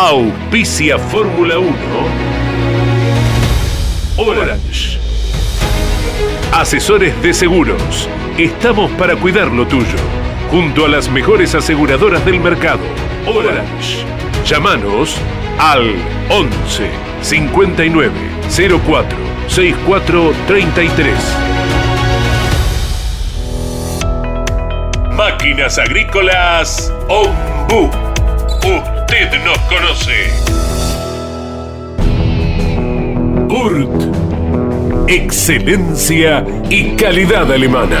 Auspicia Fórmula 1. Orange. Asesores de seguros. Estamos para cuidar lo tuyo. Junto a las mejores aseguradoras del mercado. Orange. Llámanos al 11 59 04 64 33. Máquinas Agrícolas Ombu. Usted nos conoce. Kurt. Excelencia y calidad alemana.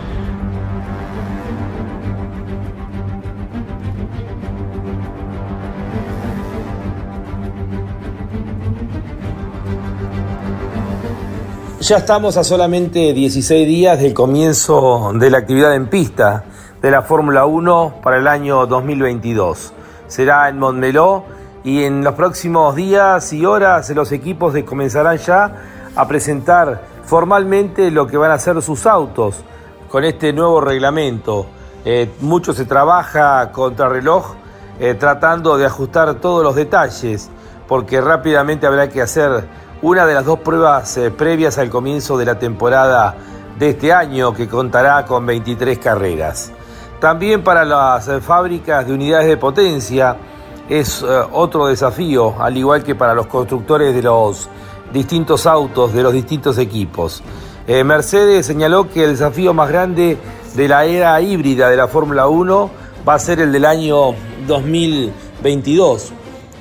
Ya estamos a solamente 16 días del comienzo de la actividad en pista de la Fórmula 1 para el año 2022. Será en Montmeló y en los próximos días y horas los equipos comenzarán ya a presentar formalmente lo que van a ser sus autos con este nuevo reglamento. Eh, mucho se trabaja contra reloj eh, tratando de ajustar todos los detalles porque rápidamente habrá que hacer una de las dos pruebas eh, previas al comienzo de la temporada de este año que contará con 23 carreras. También para las eh, fábricas de unidades de potencia es eh, otro desafío, al igual que para los constructores de los distintos autos de los distintos equipos. Mercedes señaló que el desafío más grande de la era híbrida de la Fórmula 1 va a ser el del año 2022.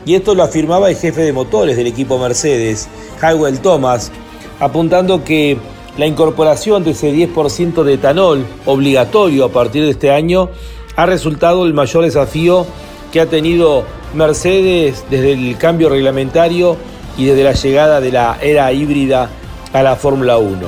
Y esto lo afirmaba el jefe de motores del equipo Mercedes, Hywell Thomas, apuntando que la incorporación de ese 10% de etanol obligatorio a partir de este año ha resultado el mayor desafío que ha tenido Mercedes desde el cambio reglamentario y desde la llegada de la era híbrida a la Fórmula 1.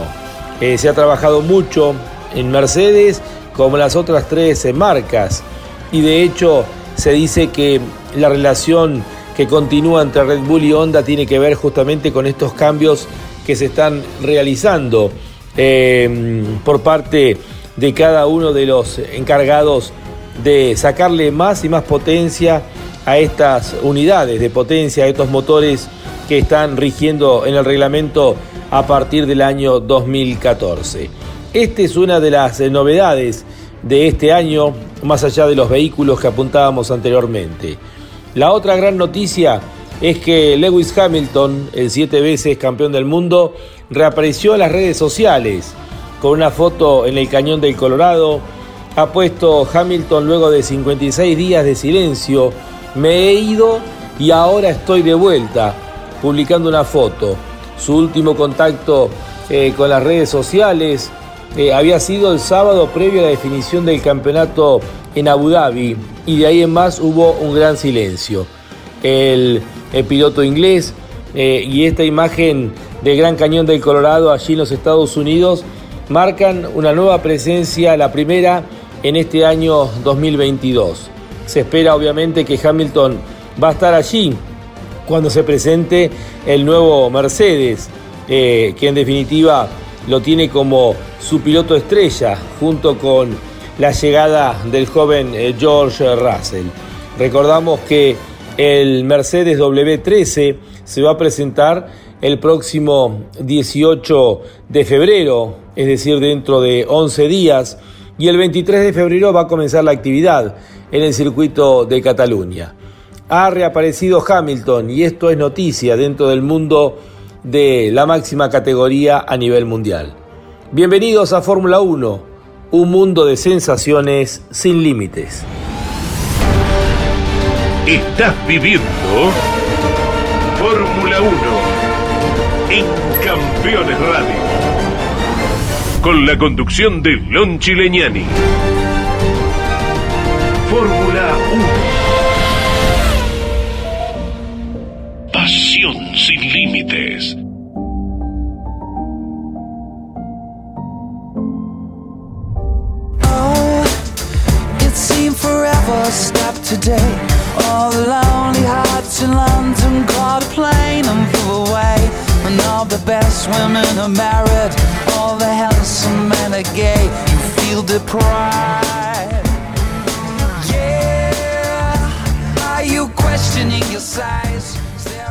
Eh, se ha trabajado mucho en Mercedes como las otras tres marcas y de hecho se dice que la relación que continúa entre Red Bull y Honda tiene que ver justamente con estos cambios que se están realizando eh, por parte de cada uno de los encargados de sacarle más y más potencia a estas unidades de potencia, a estos motores que están rigiendo en el reglamento a partir del año 2014. Esta es una de las novedades de este año, más allá de los vehículos que apuntábamos anteriormente. La otra gran noticia es que Lewis Hamilton, el siete veces campeón del mundo, reapareció en las redes sociales con una foto en el cañón del Colorado. Ha puesto Hamilton luego de 56 días de silencio. Me he ido y ahora estoy de vuelta, publicando una foto. Su último contacto eh, con las redes sociales eh, había sido el sábado previo a la definición del campeonato en Abu Dhabi y de ahí en más hubo un gran silencio. El, piloto inglés eh, y esta imagen del Gran Cañón del Colorado allí en los Estados Unidos marcan una nueva presencia, la primera en este año 2022. Se espera obviamente que Hamilton va a estar allí cuando se presente el nuevo Mercedes, eh, que en definitiva lo tiene como su piloto estrella junto con la llegada del joven eh, George Russell. Recordamos que el Mercedes W13 se va a presentar el próximo 18 de febrero, es decir, dentro de 11 días, y el 23 de febrero va a comenzar la actividad en el circuito de Cataluña. Ha reaparecido Hamilton y esto es noticia dentro del mundo de la máxima categoría a nivel mundial. Bienvenidos a Fórmula 1 un mundo de sensaciones sin límites. Estás viviendo Fórmula 1 en Campeones Radio. Con la conducción de Lon Chileñani. Stop today. All the lonely hearts in London caught a plane and flew away. And all the best women are married, all the handsome men are gay. You feel deprived. Yeah, are you questioning your size?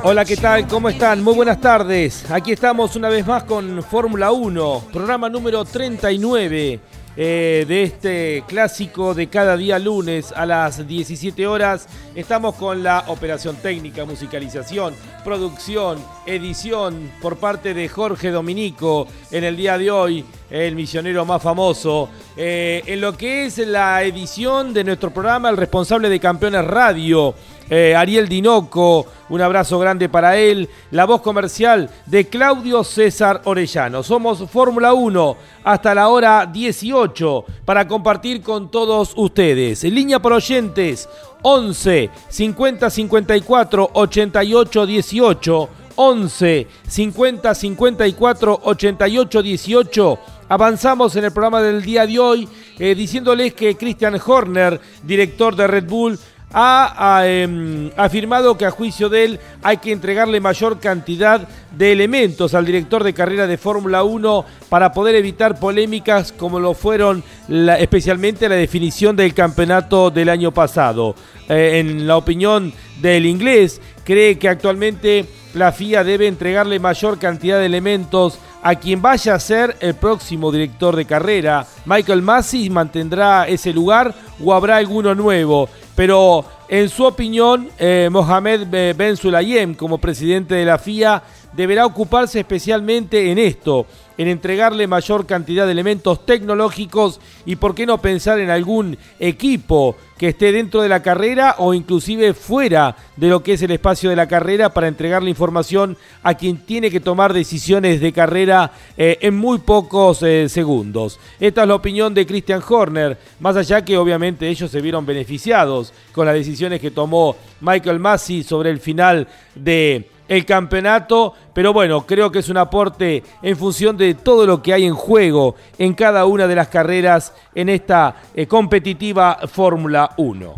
Hola, ¿qué tal? ¿Cómo están? Muy buenas tardes. Aquí estamos una vez más con Fórmula 1, programa número 39 eh, de este clásico de cada día lunes a las 17 horas. Estamos con la operación técnica, musicalización, producción, edición por parte de Jorge Dominico en el día de hoy, el misionero más famoso. Eh, en lo que es la edición de nuestro programa, el responsable de Campeones Radio. Eh, Ariel Dinoco, un abrazo grande para él. La voz comercial de Claudio César Orellano. Somos Fórmula 1 hasta la hora 18 para compartir con todos ustedes. En línea por oyentes 11 50 54 88 18. 11 50 54 88 18. Avanzamos en el programa del día de hoy eh, diciéndoles que Christian Horner, director de Red Bull, ha, em, afirmado que a juicio de él hay que entregarle mayor cantidad de elementos al director de carrera de Fórmula 1 para poder evitar polémicas como lo fueron especialmente la definición del campeonato del año pasado. Eh, en la opinión del inglés, cree que actualmente la FIA debe entregarle mayor cantidad de elementos a quien vaya a ser el próximo director de carrera. Michael Massey mantendrá ese lugar o habrá alguno nuevo. Pero en su opinión, eh, Mohamed Ben Sulayem, como presidente de la FIA, deberá ocuparse especialmente en esto, en entregarle mayor cantidad de elementos tecnológicos y por qué no pensar en algún equipo que esté dentro de la carrera o inclusive fuera de lo que es el espacio de la carrera para entregarle información a quien tiene que tomar decisiones de carrera eh, en muy pocos eh, segundos. Esta es la opinión de Christian Horner, más allá que obviamente ellos se vieron beneficiados con las decisiones que tomó Michael Massey sobre el final de el campeonato, pero bueno, creo que es un aporte en función de todo lo que hay en juego en cada una de las carreras en esta eh, competitiva Fórmula 1.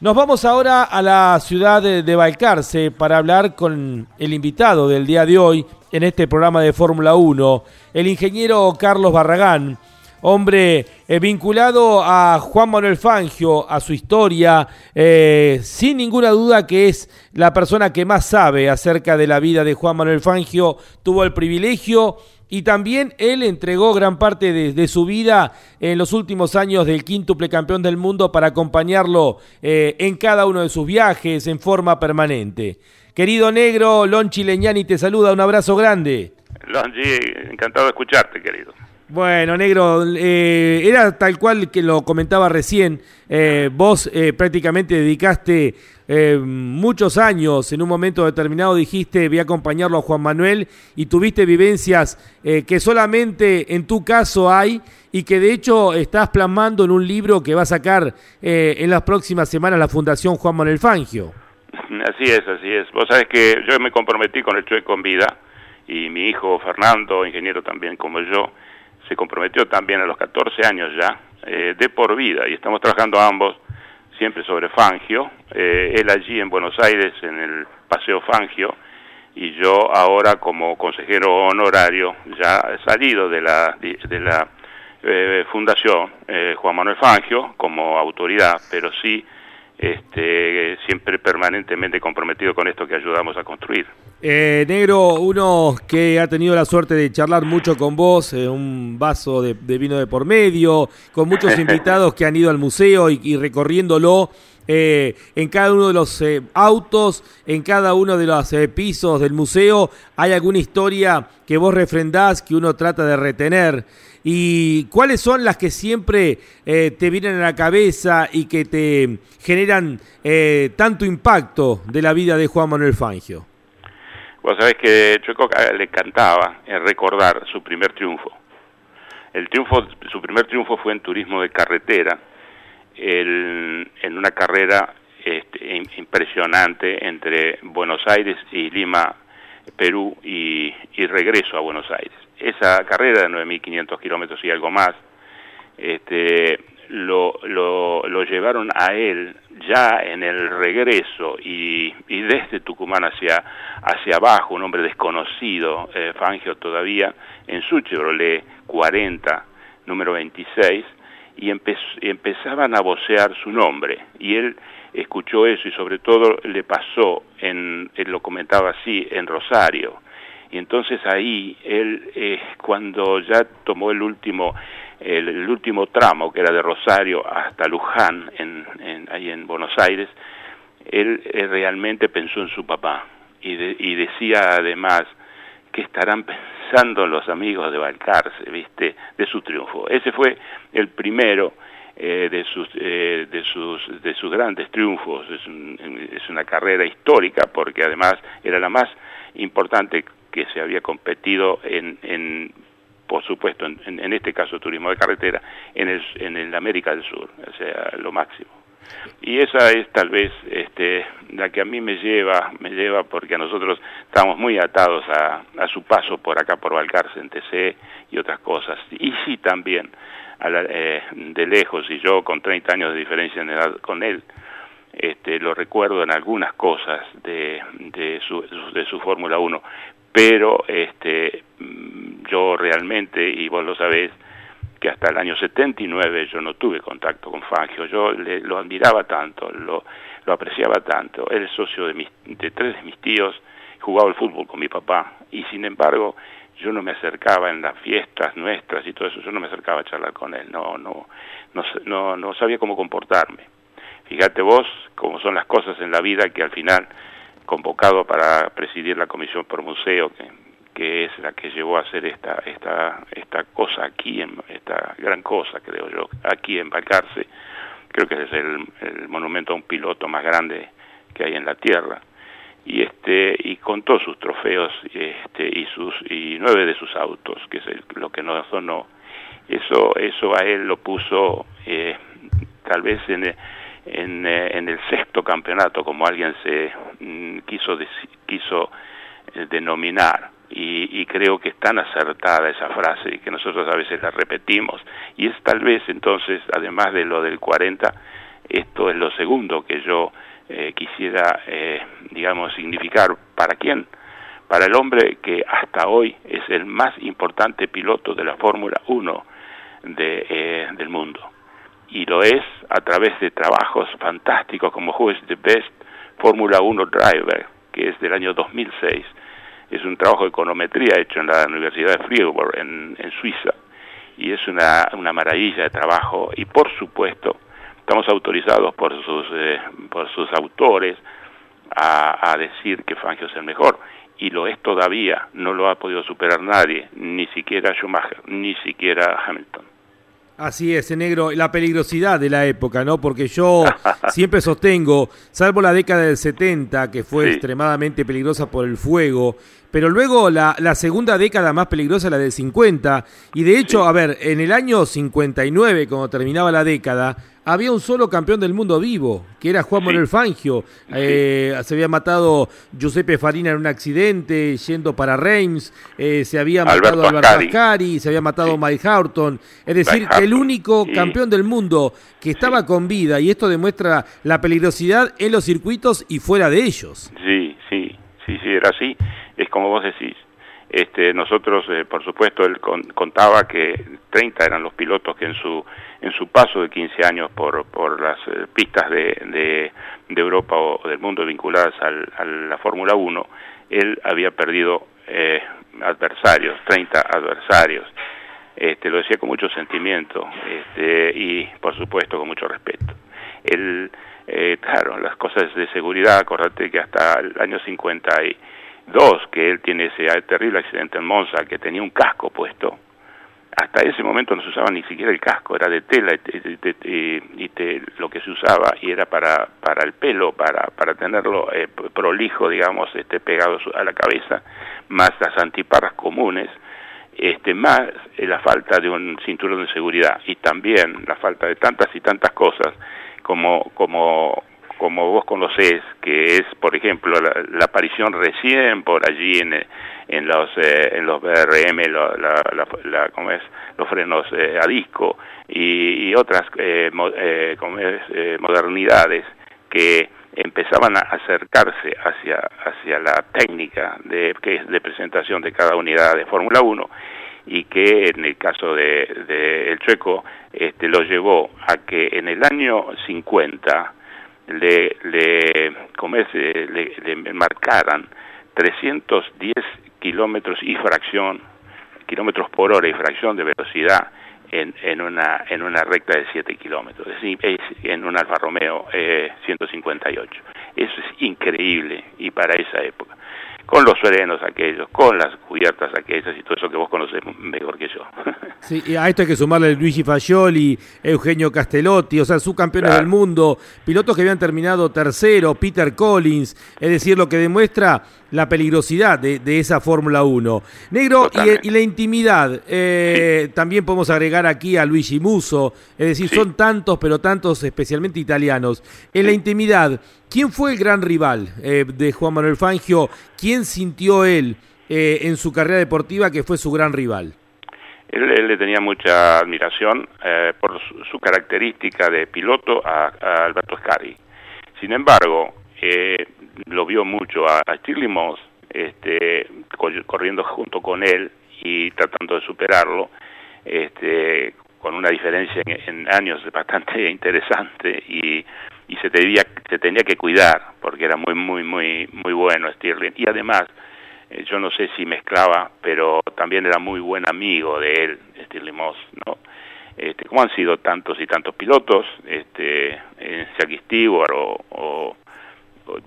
Nos vamos ahora a la ciudad de, de Balcarce para hablar con el invitado del día de hoy en este programa de Fórmula 1, el ingeniero Carlos Barragán hombre eh, vinculado a Juan Manuel Fangio, a su historia, eh, sin ninguna duda que es la persona que más sabe acerca de la vida de Juan Manuel Fangio, tuvo el privilegio y también él entregó gran parte de, su vida en los últimos años del quíntuple campeón del mundo para acompañarlo eh, en cada uno de sus viajes en forma permanente. Querido negro, Lonchi Leñani te saluda, un abrazo grande. Lonchi, encantado de escucharte, querido. Bueno, negro, eh, era tal cual que lo comentaba recién. Eh, vos eh, prácticamente dedicaste muchos años, en un momento determinado dijiste voy a acompañarlo a Juan Manuel y tuviste vivencias que solamente en tu caso hay y que de hecho estás plasmando en un libro que va a sacar en las próximas semanas la Fundación Juan Manuel Fangio. Así es, así es. Vos sabés que yo me comprometí con el Chueco en vida y mi hijo Fernando, ingeniero también como yo, se comprometió también a los 14 años ya, eh, de por vida, y estamos trabajando ambos siempre sobre Fangio, eh, él allí en Buenos Aires en el Paseo Fangio, y yo ahora como consejero honorario, ya salido de la, de la eh, Fundación Juan Manuel Fangio como autoridad, pero sí este, siempre permanentemente comprometido con esto que ayudamos a construir. Eh, negro, uno que ha tenido la suerte de charlar mucho con vos, eh, un vaso de, vino de por medio, con muchos invitados que han ido al museo y, recorriéndolo. Eh, en cada uno de los autos, en cada uno de los pisos del museo, hay alguna historia que vos refrendás, que uno trata de retener. ¿Y cuáles son las que siempre te vienen a la cabeza y que te generan tanto impacto de la vida de Juan Manuel Fangio? Vos sabés que Chueco le cantaba en recordar su primer triunfo. El triunfo, su primer triunfo fue en turismo de carretera, en una carrera este, impresionante entre Buenos Aires y Lima, Perú, y, y regreso a Buenos Aires. Esa carrera de 9.500 kilómetros y algo más, este, lo, lo, lo, llevaron a él ya en el regreso y, y desde Tucumán hacia, hacia abajo, un hombre desconocido, eh, Fangio todavía, en su Chevrolet 40, número 26, y, empezaban a vocear su nombre. Y él escuchó eso y sobre todo le pasó, en, él lo comentaba así, en Rosario. Y entonces ahí él, eh, cuando ya tomó el último el, último tramo, que era de Rosario hasta Luján, en, ahí en Buenos Aires, él, realmente pensó en su papá y, y decía además que estarán pensando los amigos de Balcarce, ¿viste? De su triunfo. Ese fue el primero eh, de, sus, eh, de, sus, de sus grandes triunfos. Es, es, una carrera histórica porque además era la más importante que se había competido en, en por supuesto, en, en, este caso turismo de carretera, en el, en el América del Sur, o sea, lo máximo. Y esa es tal vez este, la que a mí me lleva, me lleva porque a nosotros estamos muy atados a, su paso por acá, por Valcarce, en TC y otras cosas. Y sí también, a eh, de lejos, y yo con 30 años de diferencia en edad con él, este, lo recuerdo en algunas cosas de, de su, de su Fórmula 1, pero este, mm, yo realmente, y vos lo sabés, que hasta el año 79 yo no tuve contacto con Fangio, yo le, lo admiraba tanto, lo, lo apreciaba tanto, él es socio de, mis, de tres de mis tíos, jugaba el fútbol con mi papá, y sin embargo yo no me acercaba en las fiestas nuestras y todo eso, yo no me acercaba a charlar con él, no, no, no, no, no sabía cómo comportarme. Fíjate vos cómo son las cosas en la vida que al final, convocado para presidir la comisión por museo, que que es la que llevó a hacer esta esta esta cosa aquí en esta gran cosa creo yo aquí en Balcarce creo que es el, monumento a un piloto más grande que hay en la tierra. Y este y con todos sus trofeos este y sus y nueve de sus autos que es lo que nos sonó. Eso eso a él lo puso eh, tal vez en en, eh, en el sexto campeonato como alguien se mm, quiso quiso eh, denominar y, creo que es tan acertada esa frase y que nosotros a veces la repetimos. Y es tal vez entonces, además de lo del 40, esto es lo segundo que yo eh, quisiera, eh, digamos, significar. ¿Para quién? Para el hombre que hasta hoy es el más importante piloto de la Fórmula 1 de, eh, del mundo. Y lo es a través de trabajos fantásticos como Who is the Best Fórmula 1 Driver, que es del año 2006 es un trabajo de econometría hecho en la Universidad de Freiburg, en, Suiza, y es una, una maravilla de trabajo, y por supuesto, estamos autorizados por sus, eh, por sus autores a, a decir que Fangio es el mejor, y lo es todavía, no lo ha podido superar nadie, ni siquiera Schumacher, ni siquiera Hamilton. Así es, negro, la peligrosidad de la época, ¿no? Porque yo siempre sostengo, salvo la década del 70, que fue extremadamente peligrosa por el fuego, pero luego la, la, segunda década más peligrosa, la del 50, y de hecho, a ver, en el año 59, cuando terminaba la década, había un solo campeón del mundo vivo, que era Juan Manuel Fangio. Eh, se había matado Giuseppe Farina en un accidente yendo para Reims, eh, se había matado Alberto Ascari, se había matado Mike Houghton. Es decir, que el único campeón del mundo que estaba con vida, y esto demuestra la peligrosidad en los circuitos y fuera de ellos. Sí, sí, sí, sí, era así. Es como vos decís. Este, nosotros, eh, por supuesto, él contaba que 30 eran los pilotos que en su en su paso de 15 años por, por las eh, pistas de, de, Europa o del mundo vinculadas al, a la Fórmula 1, él había perdido eh, adversarios, 30 adversarios. Este, lo decía con mucho sentimiento este, y, por supuesto, con mucho respeto. Él, claro, las cosas de seguridad, acordate que hasta el año 52, que él tiene ese terrible accidente en Monza, que tenía un casco puesto, hasta ese momento no se usaba ni siquiera el casco, era de tela y, lo que se usaba y era para, para el pelo, para, para tenerlo eh, prolijo, digamos, este, pegado a la cabeza, más las antiparras comunes, este, más eh, la falta de un cinturón de seguridad y también la falta de tantas y tantas cosas como, como como vos conocés, que es, por ejemplo, la, aparición recién por allí en, en los eh, en los BRM, la, la, ¿cómo es? los frenos eh, a disco y, otras eh, eh como es, modernidades que empezaban a acercarse hacia hacia la técnica de que es de presentación de cada unidad de Fórmula 1 y que en el caso de, de el Chueco este, lo llevó a que en el año 50 le, le, le, le marcaran 310 kilómetros y fracción, kilómetros por hora y fracción de velocidad en, en, una, en una recta de 7 kilómetros, es, en un Alfa Romeo 158. Eh, Eso es increíble y para esa época con los serenos aquellos, con las cubiertas aquellas y todo eso que vos conocés mejor que yo. Sí, y a esto hay que sumarle Luigi Fagioli, Eugenio Castellotti, o sea, subcampeones del mundo, pilotos que habían terminado tercero, Peter Collins, es decir, lo que demuestra la peligrosidad de, esa Fórmula 1. Negro, y, la intimidad, eh, también podemos agregar aquí a Luigi Muso, es decir, son tantos, pero tantos especialmente italianos. En la intimidad, ¿quién fue el gran rival eh, de Juan Manuel Fangio? ¿Quién sintió él eh, en su carrera deportiva que fue su gran rival? Él, le tenía mucha admiración por su, característica de piloto a, Alberto Scari. Sin embargo, lo vio mucho a, Stirling Moss este, corriendo junto con él y tratando de superarlo, este, con una diferencia en, años bastante interesante y, y se, tenía, se tenía que cuidar porque era muy, muy, muy, muy bueno Stirling. Y además, eh, yo no sé si mezclaba, pero también era muy buen amigo de él, Stirling Moss, ¿no? Este, como han sido tantos y tantos pilotos, este, en Jackie Stewart o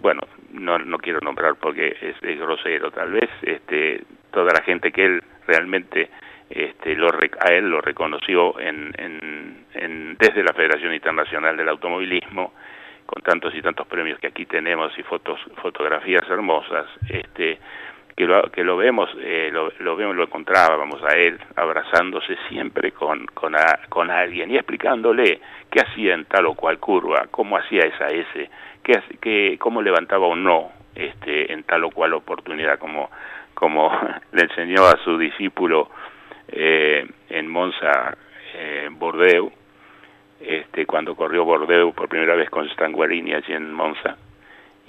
bueno, no, no quiero nombrar porque es, grosero tal vez, este, toda la gente que él realmente este, lo, a él lo reconoció en, en, desde la Federación Internacional del Automovilismo, con tantos y tantos premios que aquí tenemos y fotos, fotografías hermosas, este, que lo, que lo vemos, eh, lo, lo, vemos, lo encontrábamos a él abrazándose siempre con, con, alguien y explicándole qué hacía en tal o cual curva, cómo hacía esa S, qué, qué, cómo levantaba o no este, en tal o cual oportunidad, como, como le enseñó a su discípulo eh, en Monza eh, Bordeaux, este, cuando corrió Bordeaux por primera vez con Stanguarini allí en Monza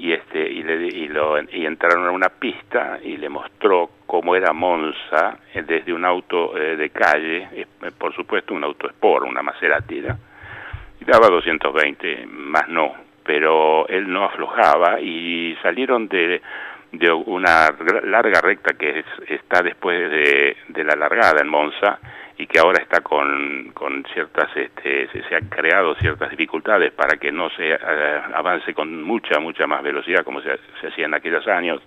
y este y, le, y, lo, y entraron a una pista y le mostró cómo era Monza eh, desde un auto eh, de calle, eh, por supuesto un auto Sport, una Maserati, y daba 220, más no, pero él no aflojaba y salieron de, de una larga recta que está después de, de la largada en Monza y que ahora está con, con ciertas, este, se, han creado ciertas dificultades para que no se eh, avance con mucha, mucha más velocidad como se, hacía en aquellos años.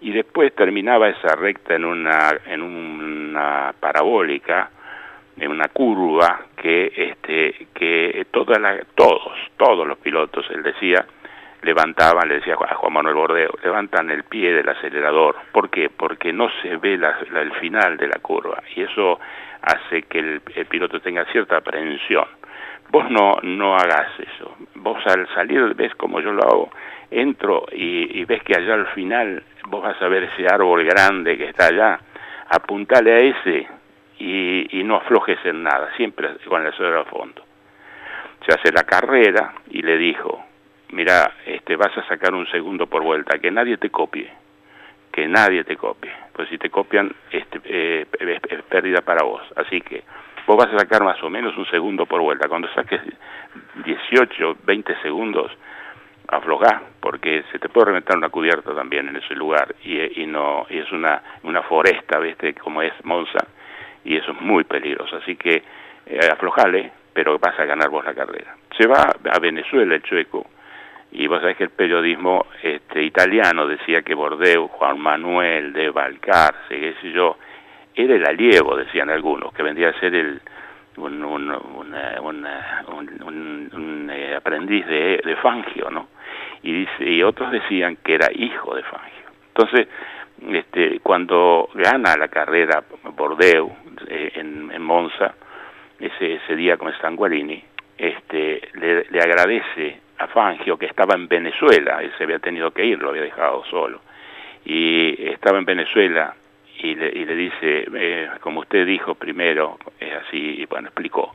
Y después terminaba esa recta en una, en una parabólica, en una curva que, este, que toda la, todos, todos los pilotos, él decía, levantaban, le decía a Juan Manuel Bordeo, levantan el pie del acelerador. ¿Por qué? Porque no se ve el final de la curva. Y eso hace que el, piloto tenga cierta aprehensión. Vos no, no hagas eso. Vos al salir, ves como yo lo hago, entro y, ves que allá al final vos vas a ver ese árbol grande que está allá, apuntale a ese y, y no aflojes en nada, siempre con el suelo al fondo. Se hace la carrera y le dijo, mira, este, vas a sacar un segundo por vuelta, que nadie te copie que nadie te copie, pues si te copian este, eh, es, pérdida para vos. Así que vos vas a sacar más o menos un segundo por vuelta. Cuando saques 18, 20 segundos, aflojá, porque se te puede reventar una cubierta también en ese lugar y, y no y es una, una foresta, ¿viste? Como es Monza, y eso es muy peligroso. Así que eh, aflojale, pero vas a ganar vos la carrera. Se va a Venezuela el chueco, y vos sabés que el periodismo este, italiano decía que Bordeaux, Juan Manuel de Valcarce, qué sé yo, era el aliego, decían algunos, que vendría a ser el, un, eh, aprendiz de, Fangio, ¿no? Y, dice, y otros decían que era hijo de Fangio. Entonces, este, cuando gana la carrera Bordeaux eh, en, Monza, ese, ese día con Stanguarini, este, le, le agradece a Fangio, que estaba en Venezuela, él se había tenido que ir, lo había dejado solo, y estaba en Venezuela y le, y le dice, eh, como usted dijo primero, es así, y bueno, explicó,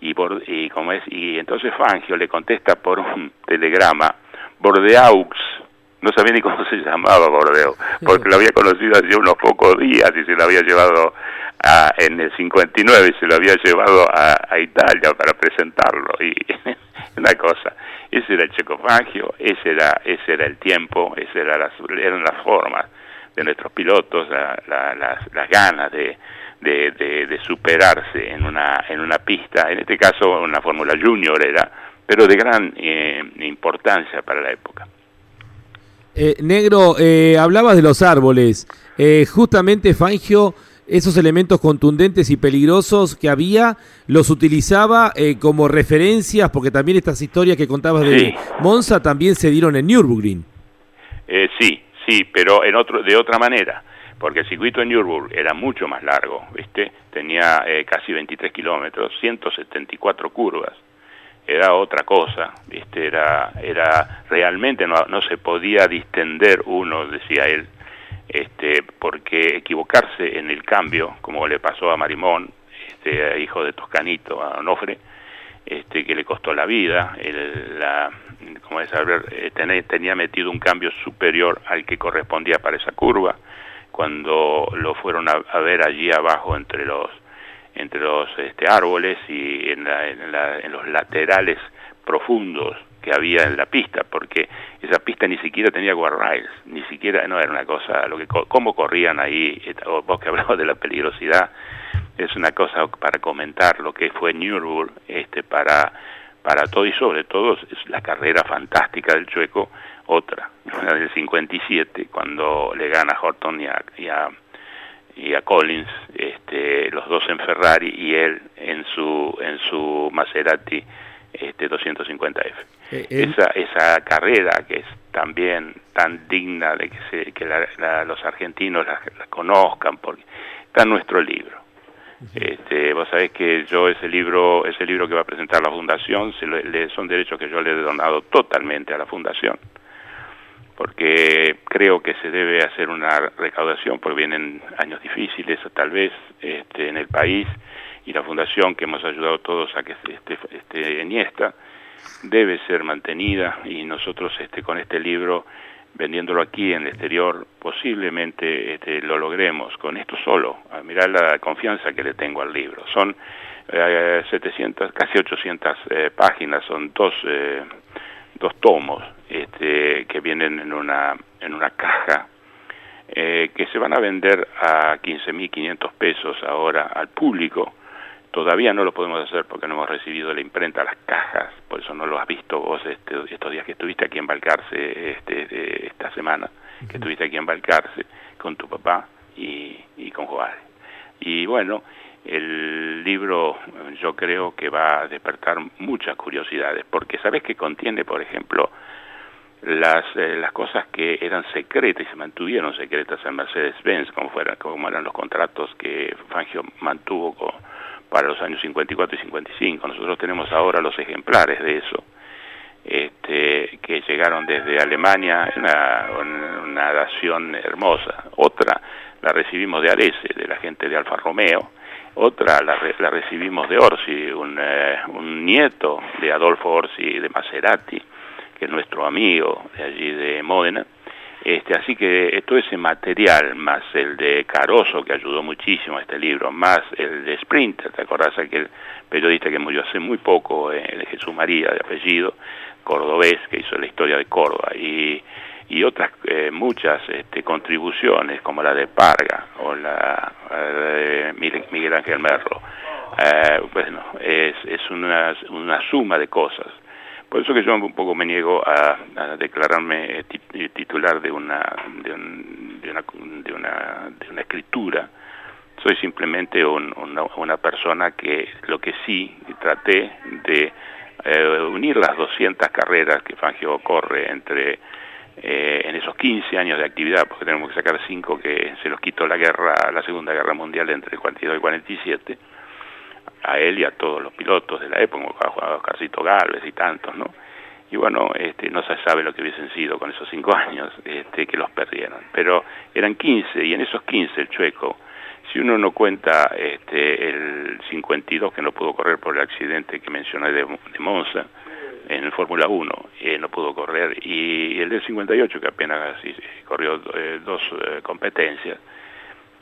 y, y, como es, y entonces Fangio le contesta por un telegrama, Bordeaux, no sabía ni cómo se llamaba Bordeaux, porque lo había conocido hace unos pocos días y se lo había llevado a, en el 59 y se lo había llevado a, a Italia para presentarlo, y una cosa. Ese era el checofagio, ese era, ese era el tiempo, ese era las, eran las formas de nuestros pilotos, las, las, ganas de, de, de, superarse en una, en una pista, en este caso una Fórmula Junior era, pero de gran eh, importancia para la época. Eh, negro, eh, hablabas de los árboles. Eh, justamente Fangio, esos elementos contundentes y peligrosos que había, los utilizaba eh, como referencias, porque también estas historias que contabas de Monza también se dieron en Nürburgring. Eh, sí, sí, pero en otro, de otra manera, porque el circuito de Nürburgring era mucho más largo, ¿viste? Tenía casi 23 kilómetros, 174 curvas era otra cosa, ¿viste? Era, era realmente no, no se podía distender uno, decía él, este, porque equivocarse en el cambio, como le pasó a Marimón, este, hijo de Toscanito, a Onofre, este, que le costó la vida, el, la, como es saber, eh, tenía metido un cambio superior al que correspondía para esa curva, cuando lo fueron a ver allí abajo entre los entre los este, árboles y en, en, los laterales profundos que había en la pista, porque esa pista ni siquiera tenía guardrails, ni siquiera, no era una cosa, lo que cómo corrían ahí, vos que hablabas de la peligrosidad, es una cosa para comentar lo que fue Nürburgring este, para, para todo y sobre todo es la carrera fantástica del Chueco, otra, una del 57, cuando le gana Horton y a Collins, este, los dos en Ferrari y él en su en su Maserati este 250F. Eh, esa esa carrera que es también tan digna de que se, que los argentinos la, conozcan porque está en nuestro libro. Este, vos sabés que yo ese libro ese libro que va a presentar la fundación se le, son derechos que yo le he donado totalmente a la fundación porque creo que se debe hacer una recaudación, porque vienen años difíciles tal vez este, en el país, y la fundación que hemos ayudado todos a que esté, esté en esta, debe ser mantenida y nosotros este, con este libro vendiéndolo aquí en el exterior posiblemente este, lo logremos con esto solo. Mirar la confianza que le tengo al libro. Son 700 eh, casi 800 eh, páginas son dos eh, dos tomos este, que vienen en una, en una caja eh, que se van a vender a 15.500 pesos ahora al público. Todavía no lo podemos hacer porque no hemos recibido la imprenta, las cajas, por eso no lo has visto vos este, estos días que estuviste aquí en Balcarce este, esta semana, que estuviste aquí en Balcarce con tu papá y, y con Juárez. Y bueno, el libro yo creo que va a despertar muchas curiosidades, porque sabes que contiene, por ejemplo, las, eh, las cosas que eran secretas y se mantuvieron secretas en Mercedes-Benz, como, como eran los contratos que Fangio mantuvo para los años 54 y 55. Nosotros tenemos ahora los ejemplares de eso, este, que llegaron desde Alemania, una, una dación hermosa. Otra la recibimos de Arese, de la gente de Alfa Romeo, otra la, recibimos de Orsi, un, eh, un, nieto de Adolfo Orsi de Maserati, que es nuestro amigo de allí de Módena. Este, así que todo ese material, más el de Caroso, que ayudó muchísimo a este libro, más el de Sprinter, ¿te acordás aquel periodista que murió hace muy poco, eh, Jesús María, de apellido, cordobés, que hizo la historia de Córdoba, y y otras eh, muchas este, contribuciones como la de Parga o la, Miguel Ángel Merlo. Eh, bueno, es, es una, una suma de cosas. Por eso que yo un poco me niego a, declararme eh, titular de una, de, una, de, una, una escritura. Soy simplemente una, persona que lo que sí traté de unir las 200 carreras que Fangio corre entre eh, en esos 15 años de actividad, porque tenemos que sacar 5 que se los quitó la guerra, la Segunda Guerra Mundial entre el 42 y el 47, a él y a todos los pilotos de la época, como a Oscarcito Galvez y tantos, ¿no? Y bueno, este, no se sabe lo que hubiesen sido con esos 5 años este, que los perdieron, pero eran 15 y en esos 15 el chueco, si uno no cuenta este, el 52 que no pudo correr por el accidente que mencioné de, de Monza, en Fórmula 1, eh, no pudo correr, y el del 58, que apenas corrió eh, dos eh, competencias,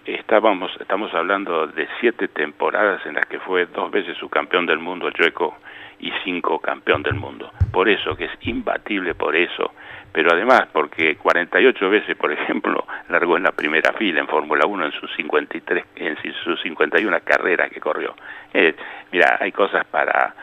estábamos, estamos hablando de siete temporadas en las que fue dos veces su campeón del mundo Chueco y cinco campeón del mundo. Por eso, que es imbatible por eso, pero además porque 48 veces, por ejemplo, largó en la primera fila en Fórmula 1 en sus 53, en sus 51 carreras que corrió. Eh, mira, hay cosas para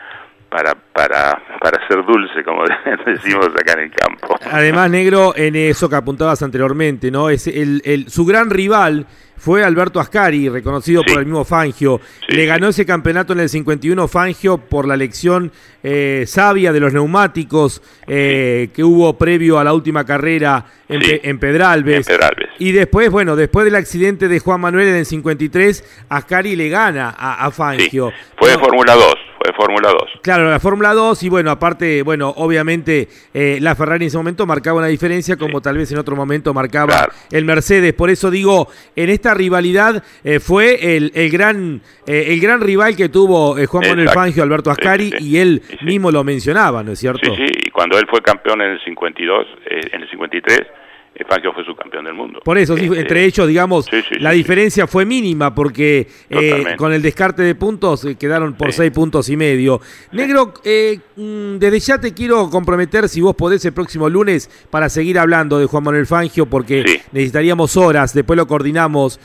para, para, para ser dulce, como decimos acá en el campo. Además, Negro, en eso que apuntabas anteriormente, ¿no? Es el, el, su gran rival fue Alberto Ascari, reconocido por el mismo Fangio. Le ganó ese campeonato en el 51 Fangio por la elección eh, sabia de los neumáticos eh, que hubo previo a la última carrera en, en, Pedralbes. Y después, bueno, después del accidente de Juan Manuel en el 53, Ascari le gana a, Fangio. Fue de Fórmula 2 fue Fórmula 2. Claro, la Fórmula 2 y bueno, aparte, bueno, obviamente eh, la Ferrari en ese momento marcaba una diferencia como tal vez en otro momento marcaba el Mercedes. Por eso digo, en esta rivalidad eh, fue el, el gran eh, el gran rival que tuvo Juan Manuel Fangio, Alberto Ascari, y él mismo lo mencionaba, ¿no es cierto? Sí, sí, y cuando él fue campeón en el 52, en el 53 Fangio fue su campeón del mundo. Por eso, este, entre ellos, digamos, la diferencia fue mínima porque eh, con el descarte de puntos eh, quedaron por seis puntos y medio. Negro, eh, mm, desde ya te quiero comprometer, si vos podés, el próximo lunes para seguir hablando de Juan Manuel Fangio porque necesitaríamos horas, después lo coordinamos,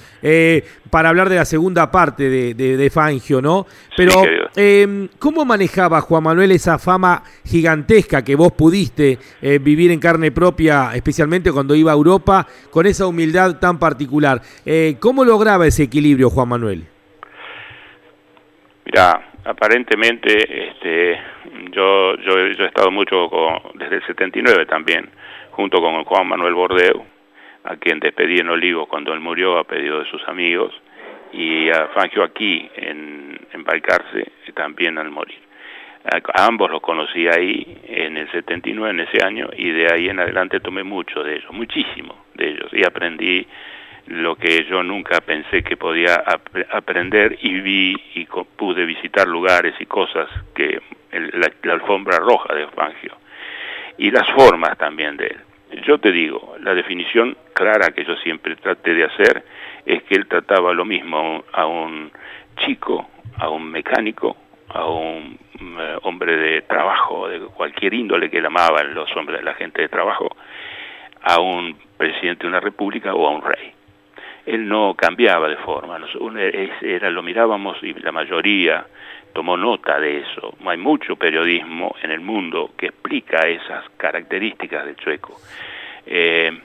para hablar de la segunda parte de, Fangio, ¿no? Pero, em, ¿cómo manejaba Juan Manuel esa fama gigantesca que vos pudiste vivir en carne propia, especialmente cuando iba a Europa con esa humildad tan particular. Eh, ¿Cómo lograba ese equilibrio Juan Manuel? Mira, aparentemente este, yo, yo, he estado mucho desde el 79 también, junto con Juan Manuel Bordeu, a quien despedí en Olivo cuando él murió a pedido de sus amigos, y a Fangio aquí en, en Balcarce también al morir a ambos los conocí ahí en el 79, en ese año, y de ahí en adelante tomé mucho de ellos, muchísimo de ellos, y aprendí lo que yo nunca pensé que podía aprender y vi y pude visitar lugares y cosas que la, alfombra roja de Fangio y las formas también de él. Yo te digo, la definición clara que yo siempre traté de hacer es que él trataba lo mismo a un chico, a un mecánico, a un eh, hombre de trabajo, de cualquier índole que él amaban los hombres, la gente de trabajo, a un presidente de una república o a un rey. Él no cambiaba de forma, era, lo mirábamos y la mayoría tomó nota de eso. Hay mucho periodismo en el mundo que explica esas características del chueco. Eh,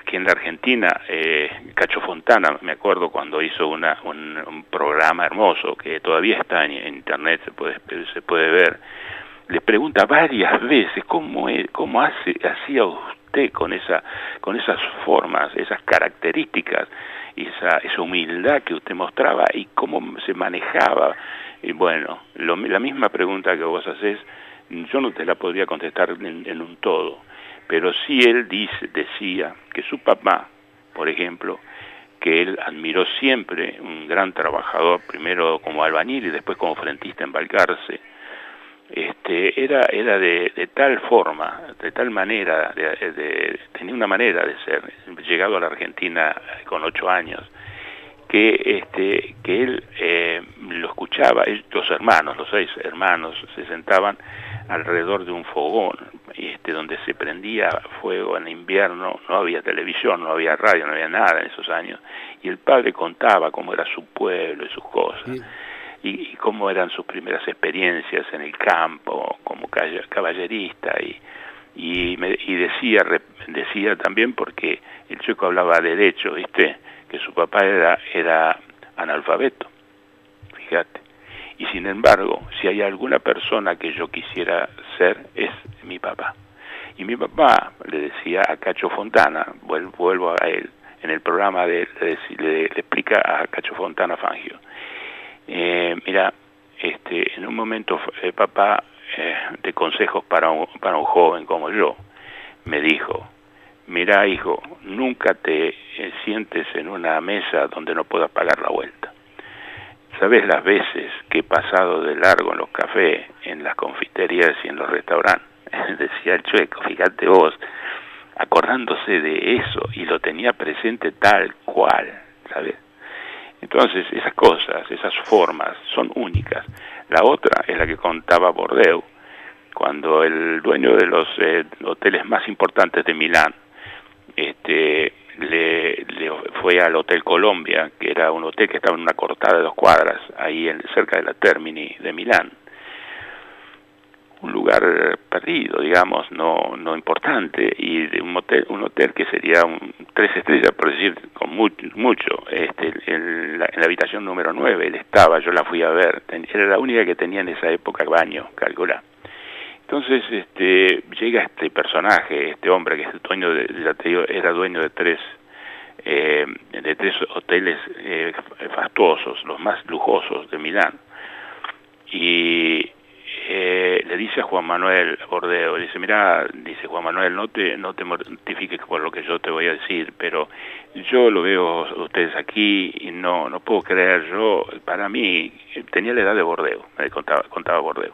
aquí en la Argentina, eh, Cacho Fontana, me acuerdo cuando hizo una, un, programa hermoso que todavía está en, internet, se puede, se puede ver, le pregunta varias veces cómo, cómo hace, hacía usted con, esa, con esas formas, esas características, esa, esa humildad que usted mostraba y cómo se manejaba. Y bueno, la misma pregunta que vos haces, yo no te la podría contestar en un todo. Pero sí él dice, decía que su papá, por ejemplo, que él admiró siempre, un gran trabajador, primero como albañil y después como frentista en Balcarce, este, era, era de, tal forma, de tal manera, de, tenía una manera de ser, llegado a la Argentina con ocho años, que, este, que él eh, lo escuchaba, los hermanos, los seis hermanos, se sentaban alrededor de un fogón, este, donde se prendía fuego en invierno, no había televisión, no había radio, no había nada en esos años, y el padre contaba cómo era su pueblo y sus cosas, y, cómo eran sus primeras experiencias en el campo, como caballerista, y, y, me, y decía, decía también porque el chico hablaba derecho, ¿viste? Que su papá era, era analfabeto, fíjate y sin embargo, si hay alguna persona que yo quisiera ser, es mi papá. Y mi papá le decía a Cacho Fontana, vuelvo a él, en el programa de, le, explica a Cacho Fontana Fangio, eh, mira, este, en un momento el papá eh, de consejos para un, para un joven como yo, me dijo, mira hijo, nunca te eh, sientes en una mesa donde no puedas pagar la vuelta. ¿Sabes las veces que he pasado de largo en los cafés, en las confiterías y en los restaurantes? Decía el chueco, fíjate vos, acordándose de eso y lo tenía presente tal cual, ¿sabes? Entonces, esas cosas, esas formas son únicas. La otra es la que contaba Bordeaux, cuando el dueño de los eh, hoteles más importantes de Milán este, le, fue al Hotel Colombia, que era un hotel que estaba en una cortada de dos cuadras, ahí en, cerca de la Termini de Milán. Un lugar perdido, digamos, no, no importante, y de un hotel, un hotel que sería un, tres estrellas, por decir, con mucho. Este, en, la, habitación número nueve él estaba, yo la fui a ver, era la única que tenía en esa época baño, calcula. Entonces este, llega este personaje, este hombre que es dueño de, era dueño de tres, eh, de tres hoteles eh, fastuosos, los más lujosos de Milán, y eh, le dice a Juan Manuel Bordeo, dice, mira, dice Juan Manuel, no te, no te mortifiques por lo que yo te voy a decir, pero yo lo veo a ustedes aquí y no, no puedo creer, yo, para mí, tenía la edad de Bordeo, me contaba, contaba Bordeo,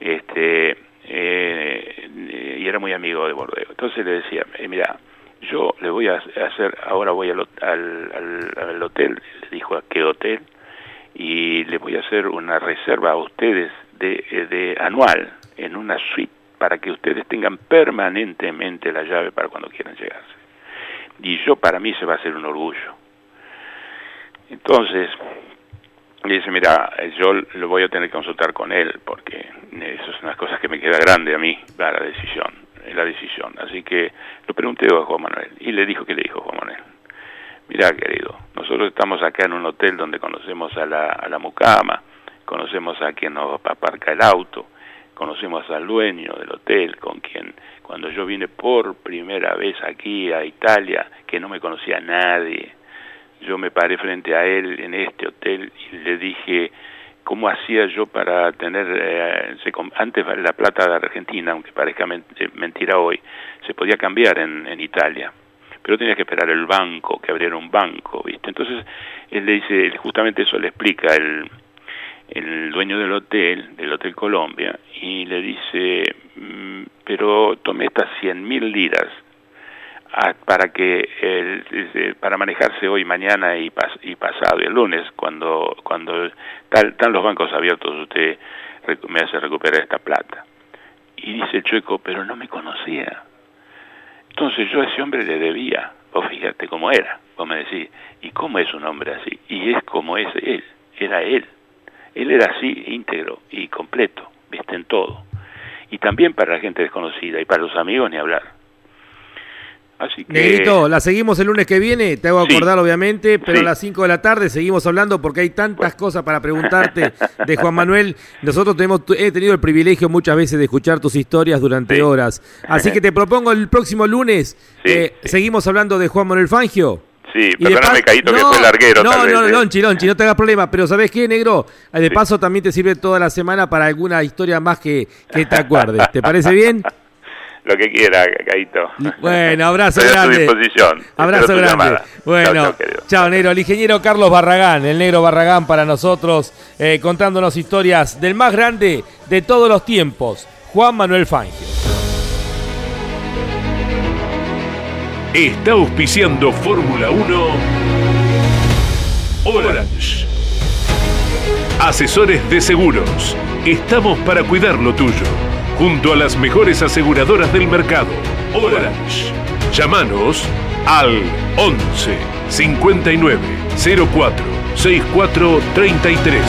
este, eh, y era muy amigo de Bordeaux. Entonces le decía, eh, mira, yo le voy a hacer, ahora voy al, al, al, hotel, le dijo a qué hotel, y le voy a hacer una reserva a ustedes de, eh, de anual en una suite para que ustedes tengan permanentemente la llave para cuando quieran llegarse. Y yo para mí se va a hacer un orgullo. Entonces, le dice, mira, yo lo voy a tener que consultar con él porque eso es una cosa que me queda grande a mí, la decisión, la decisión. Así que lo pregunté a Juan Manuel y le dijo que le dijo Juan Manuel. Mira, querido, nosotros estamos acá en un hotel donde conocemos a la, a la mucama, conocemos a quien nos aparca el auto, conocemos al dueño del hotel, con quien cuando yo vine por primera vez aquí a Italia, que no me conocía nadie, yo me paré frente a él en este hotel y le dije cómo hacía yo para tener, eh, antes la plata de Argentina, aunque parezca eh, mentira hoy, se podía cambiar en, en Italia, pero tenía que esperar el banco, que abriera un banco, ¿viste? Entonces él le dice, justamente eso le explica el, el dueño del hotel, del Hotel Colombia, y le dice, mm, pero tomé estas cien mil liras, para que el, para manejarse hoy, mañana y, y pasado y el lunes, cuando cuando tal, están los bancos abiertos, usted me hace recuperar esta plata. Y dice el chueco, pero no me conocía. Entonces yo a ese hombre le debía, vos fíjate cómo era, vos me decís, ¿y cómo es un hombre así? Y es como es él, era él. Él era así, íntegro y completo, viste, en todo. Y también para la gente desconocida y para los amigos ni hablar. Así que... Negrito, la seguimos el lunes que viene, te hago acordar obviamente, pero a las 5 de la tarde seguimos hablando porque hay tantas cosas para preguntarte de Juan Manuel. Nosotros tenemos, he tenido el privilegio muchas veces de escuchar tus historias durante horas. Así que te propongo el próximo lunes, eh, seguimos hablando de Juan Manuel Fangio. Sí, perdóname, Caíto, que fue larguero. No, no, no, Lonchi, Lonchi, no te hagas problema. Pero ¿sabes qué, negro? De paso también te sirve toda la semana para alguna historia más que, que te acuerdes. ¿Te parece bien? lo que quiera, Caito. Bueno, abrazo grande. A disposición. Abrazo grande. Bueno, chao, negro. El ingeniero Carlos Barragán, el negro Barragán para nosotros, eh, contándonos historias del más grande de todos los tiempos, Juan Manuel Fangio. Está auspiciando Fórmula 1 Orange. Asesores de seguros. Estamos para cuidar lo tuyo junto a las mejores aseguradoras del mercado. Orange. Llámanos al 11 59 04 64 33.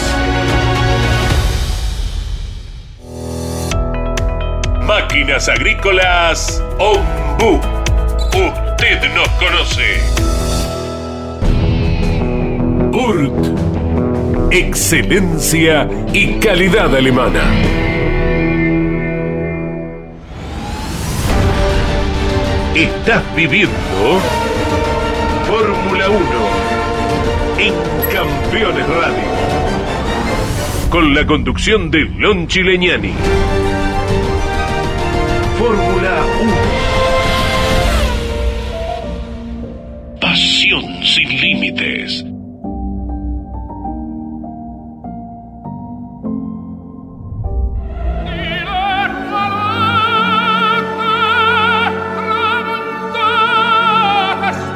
Máquinas Agrícolas Ombu. Usted nos conoce. URT. Excelencia y calidad alemana. Estás viviendo Fórmula 1 en Campeones Radio. Con la conducción de Lon Chileñani.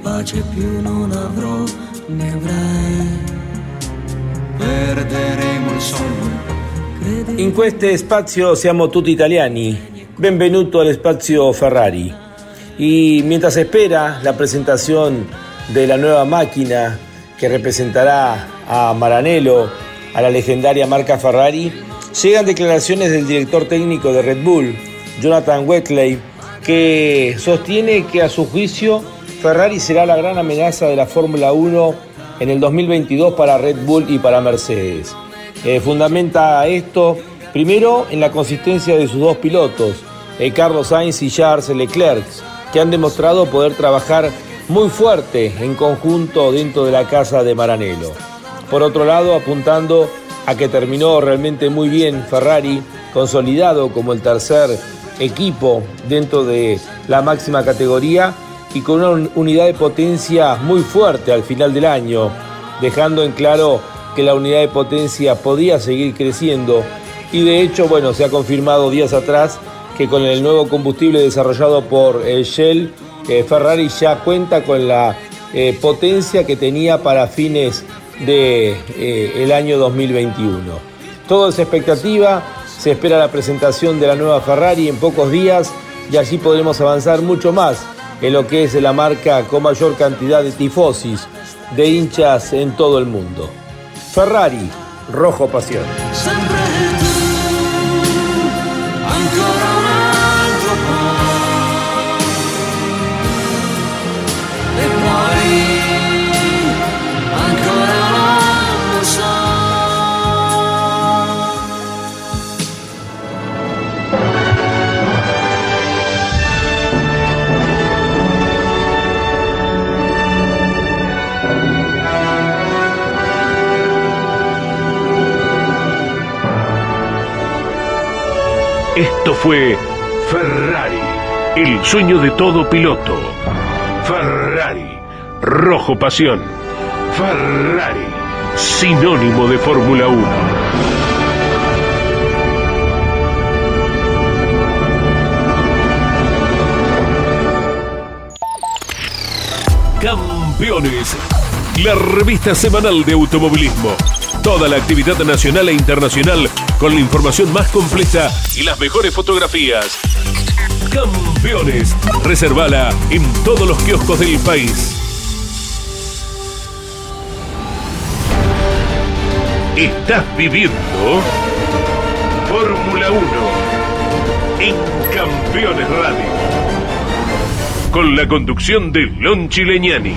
Pace più non avrò ne avrai. Perderemo il sonno. In questo spazio siamo tutti italiani. Benvenuto al spazio Ferrari. Y mientras espera la presentación de la nueva máquina que representará a Maranello, a la legendaria marca Ferrari, llegan declaraciones del director técnico de Red Bull, Jonathan Weckley, que sostiene que a su juicio Ferrari será la gran amenaza de la Fórmula 1 en el 2022 para Red Bull y para Mercedes. Eh, fundamenta esto primero en la consistencia de sus dos pilotos, eh, Carlos Sainz y Charles Leclerc, que han demostrado poder trabajar muy fuerte en conjunto dentro de la casa de Maranello. Por otro lado, apuntando a que terminó realmente muy bien Ferrari, consolidado como el tercer equipo dentro de la máxima categoría y con una unidad de potencia muy fuerte al final del año, dejando en claro que la unidad de potencia podía seguir creciendo. Y de hecho, bueno, se ha confirmado días atrás que con el nuevo combustible desarrollado por eh, Shell, eh, Ferrari ya cuenta con la eh, potencia que tenía para fines del de, el año 2021. Todo es expectativa, se espera la presentación de la nueva Ferrari en pocos días y allí podremos avanzar mucho más en lo que es la marca con mayor cantidad de tifosis de hinchas en todo el mundo. Ferrari, rojo pasión. Esto fue Ferrari, el sueño de todo piloto. Ferrari, rojo pasión. Ferrari, sinónimo de Fórmula 1. Campeones, la revista semanal de automovilismo Toda la actividad nacional e internacional con la información más completa y las mejores fotografías. Campeones. Reservala en todos los kioscos del país. Estás viviendo Fórmula 1 en Campeones Radio. Con la conducción de Lon Chileñani.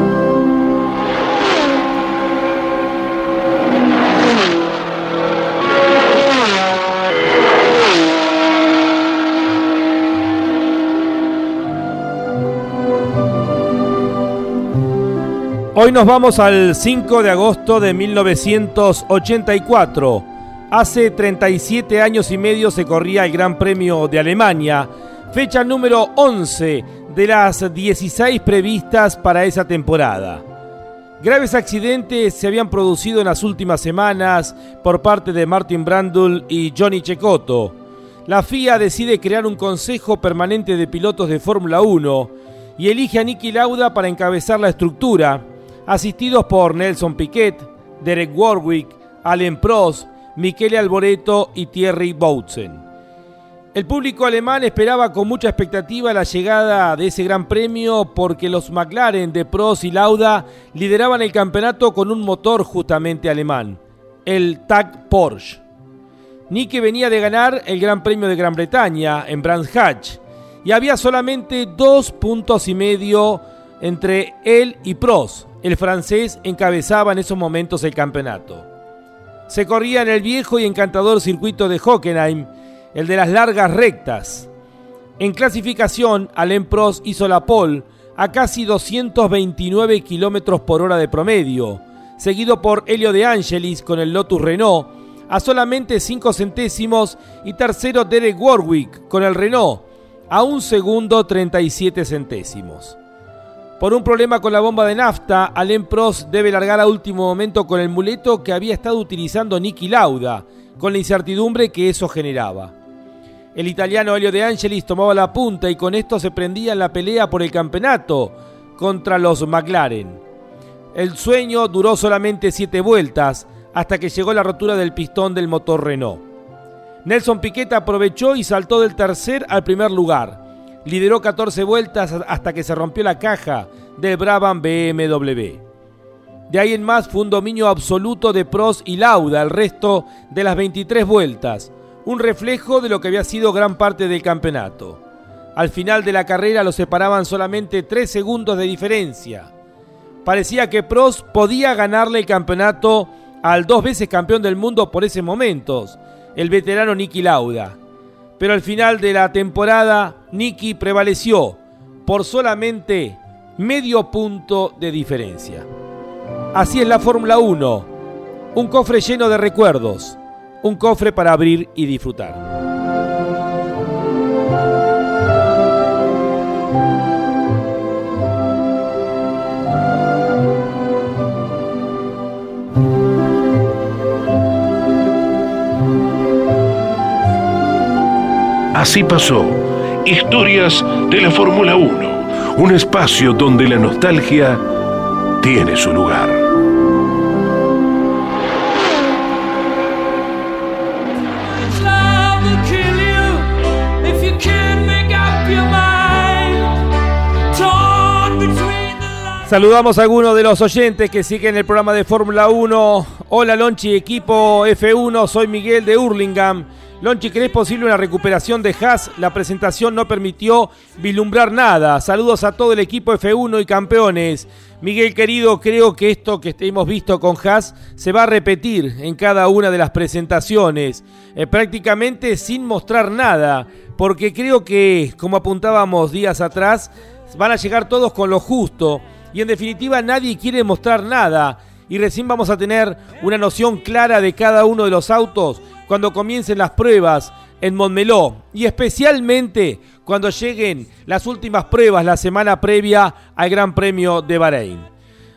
Hoy nos vamos al 5 de agosto de 1984. Hace 37 años y medio se corría el Gran Premio de Alemania, fecha número 11 de las 16 previstas para esa temporada. Graves accidentes se habían producido en las últimas semanas por parte de Martin Brandl y Johnny Checotto. La FIA decide crear un consejo permanente de pilotos de Fórmula 1 y elige a Nicky Lauda para encabezar la estructura, asistidos por Nelson Piquet, Derek Warwick, Alain Prost, Michele Alboreto y Thierry Boutsen. El público alemán esperaba con mucha expectativa la llegada de ese gran premio porque los McLaren de Prost y Lauda lideraban el campeonato con un motor justamente alemán, el TAG Porsche. Nicky venía de ganar el Gran Premio de Gran Bretaña en Brands Hatch y había solamente dos puntos y medio entre él y Prost, el francés encabezaba en esos momentos el campeonato. Se corría en el viejo y encantador circuito de Hockenheim, el de las largas rectas. En clasificación, Alain Prost hizo la pole a casi 229 km por hora de promedio, seguido por Helio de Angelis con el Lotus Renault a solamente 5 centésimos y tercero Derek Warwick con el Renault a un segundo 37 centésimos. Por un problema con la bomba de nafta, Alain Prost debe largar a último momento con el muleto que había estado utilizando Niki Lauda, con la incertidumbre que eso generaba. El italiano Helio De Angelis tomaba la punta y con esto se prendía en la pelea por el campeonato contra los McLaren. El sueño duró solamente siete vueltas hasta que llegó la rotura del pistón del motor Renault. Nelson Piquet aprovechó y saltó del tercer al primer lugar lideró 14 vueltas hasta que se rompió la caja del Brabham BMW. De ahí en más fue un dominio absoluto de Prost y Lauda el resto de las 23 vueltas, un reflejo de lo que había sido gran parte del campeonato. Al final de la carrera lo separaban solamente 3 segundos de diferencia. Parecía que Prost podía ganarle el campeonato al dos veces campeón del mundo por ese momento, el veterano Niki Lauda pero al final de la temporada Nicky prevaleció por solamente medio punto de diferencia. Así es la Fórmula 1, un cofre lleno de recuerdos, un cofre para abrir y disfrutar. Así pasó. Historias de la Fórmula 1. Un espacio donde la nostalgia tiene su lugar. Saludamos a algunos de los oyentes que siguen el programa de Fórmula 1. Hola Lonchi, equipo F1, soy Miguel de Hurlingham. Lonchi, ¿crees posible una recuperación de Haas? La presentación no permitió vislumbrar nada. Saludos a todo el equipo F1 y campeones. Miguel querido, creo que esto que hemos visto con Haas se va a repetir en cada una de las presentaciones, eh, prácticamente sin mostrar nada, porque creo que, como apuntábamos días atrás, van a llegar todos con lo justo y en definitiva nadie quiere mostrar nada y recién vamos a tener una noción clara de cada uno de los autos cuando comiencen las pruebas en Montmeló y especialmente cuando lleguen las últimas pruebas la semana previa al Gran Premio de Bahrein.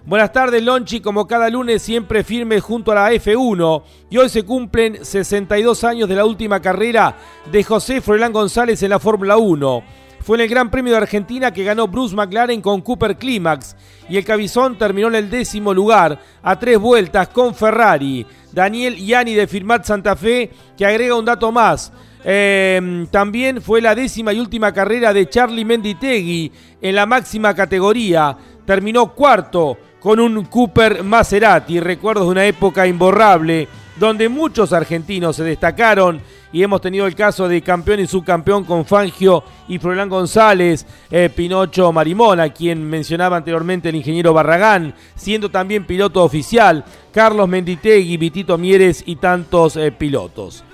Buenas tardes, Lonchi, como cada lunes siempre firme junto a la F1 y hoy se cumplen 62 años de la última carrera de José Froilán González en la Fórmula 1 fue en el Gran Premio de Argentina que ganó Bruce McLaren con Cooper Climax y el Cabizón terminó en el décimo lugar a tres vueltas con Ferrari. Daniel Iani de Firmat Santa Fe que agrega un dato más. Em, también fue la décima y última carrera de Charlie Menditegui en la máxima categoría. Terminó cuarto con un Cooper Maserati. Recuerdos de una época imborrable donde muchos argentinos se destacaron y hemos tenido el caso de campeón y subcampeón con Fangio y Froilán González, eh, Pinocho Marimona, quien mencionaba anteriormente el ingeniero Barragán, siendo también piloto oficial, Carlos Menditegui, Vitito Mieres y tantos eh, pilotos.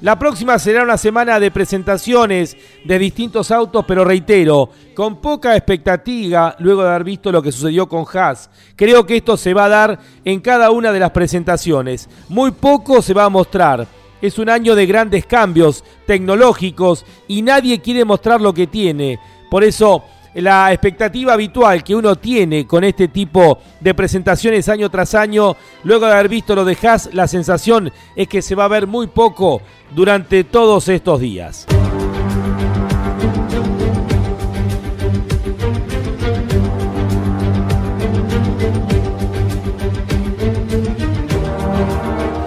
La próxima será una semana de presentaciones de distintos autos, pero reitero, con poca expectativa luego de haber visto lo que sucedió con Haas. Creo que esto se va a dar en cada una de las presentaciones. Muy poco se va a mostrar. Es un año de grandes cambios tecnológicos y nadie quiere mostrar lo que tiene. Por eso la expectativa habitual que uno tiene con este tipo de presentaciones año tras año, luego de haber visto lo de Haas, la sensación es que se va a ver muy poco durante todos estos días.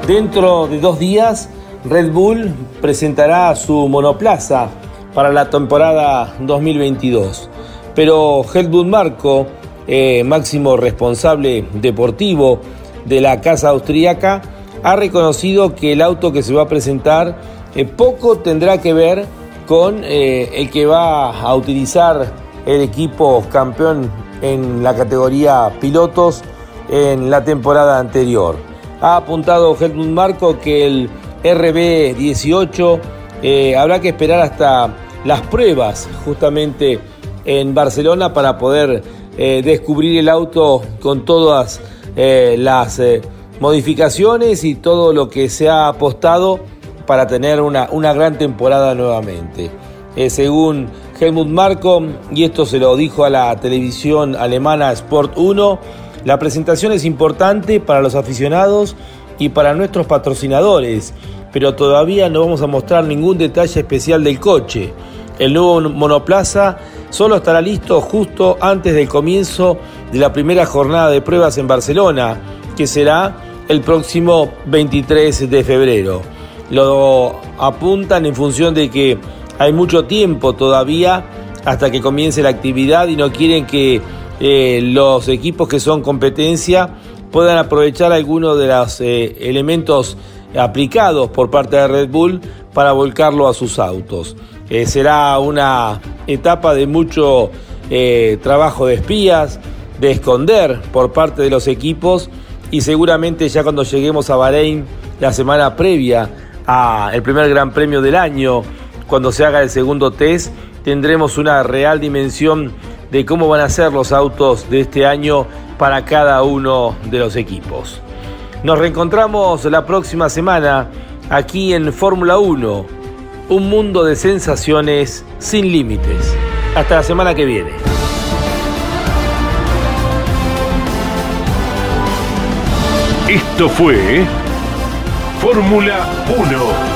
Dentro de dos días, Red Bull presentará su monoplaza para la temporada 2022 pero Helmut Marco, eh, máximo responsable deportivo de la casa austríaca, ha reconocido que el auto que se va a presentar eh, poco tendrá que ver con eh, el que va a utilizar el equipo campeón en la categoría pilotos en la temporada anterior. Ha apuntado Helmut Marco que el RB18 habrá que esperar hasta las pruebas justamente en Barcelona para poder eh, descubrir el auto con todas eh, las eh, modificaciones y todo lo que se ha apostado para tener una, una gran temporada nuevamente. según Helmut Marko, y esto se lo dijo a la televisión alemana Sport 1, la presentación es importante para los aficionados y para nuestros patrocinadores, pero todavía no vamos a mostrar ningún detalle especial del coche. El nuevo monoplaza solo estará listo justo antes del comienzo de la primera jornada de pruebas en Barcelona, que será el próximo 23 de febrero. Lo apuntan en función de que hay mucho tiempo todavía hasta que comience la actividad y no quieren que eh, los equipos que son competencia puedan aprovechar algunos de los eh, elementos aplicados por parte de Red Bull para volcarlo a sus autos. Eh, será una etapa de mucho eh, trabajo de espías, de esconder por parte de los equipos y seguramente ya cuando lleguemos a Bahrein la semana previa al primer Gran Premio del año, cuando se haga el segundo test, tendremos una real dimensión de cómo van a ser los autos de este año para cada uno de los equipos. Nos reencontramos la próxima semana aquí en Fórmula 1 un mundo de sensaciones sin límites. Hasta la semana que viene. Esto fue Fórmula 1.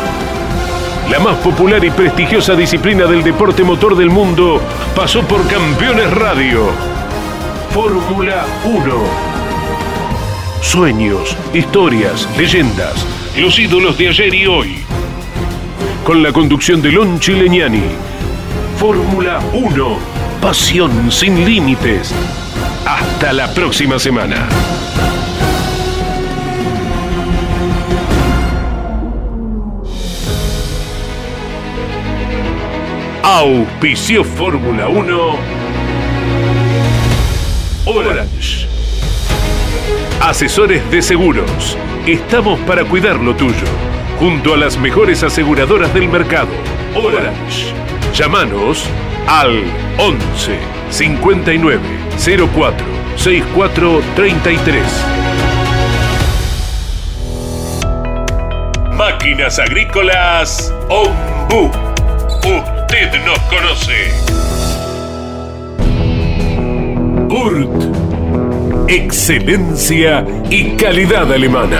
La más popular y prestigiosa disciplina del deporte motor del mundo pasó por Campeones Radio. Fórmula 1. Sueños, historias, leyendas, los ídolos de ayer y hoy con la conducción de Lon Chileñani. Fórmula 1, pasión sin límites. Hasta la próxima semana. Auspicio Fórmula 1 Orange. Asesores de seguros. Estamos para cuidar lo tuyo junto a las mejores aseguradoras del mercado. Orange. Llámanos al 11 59 04 64 33. Máquinas Agrícolas Ombu. Usted nos conoce. URT. Excelencia y calidad alemana.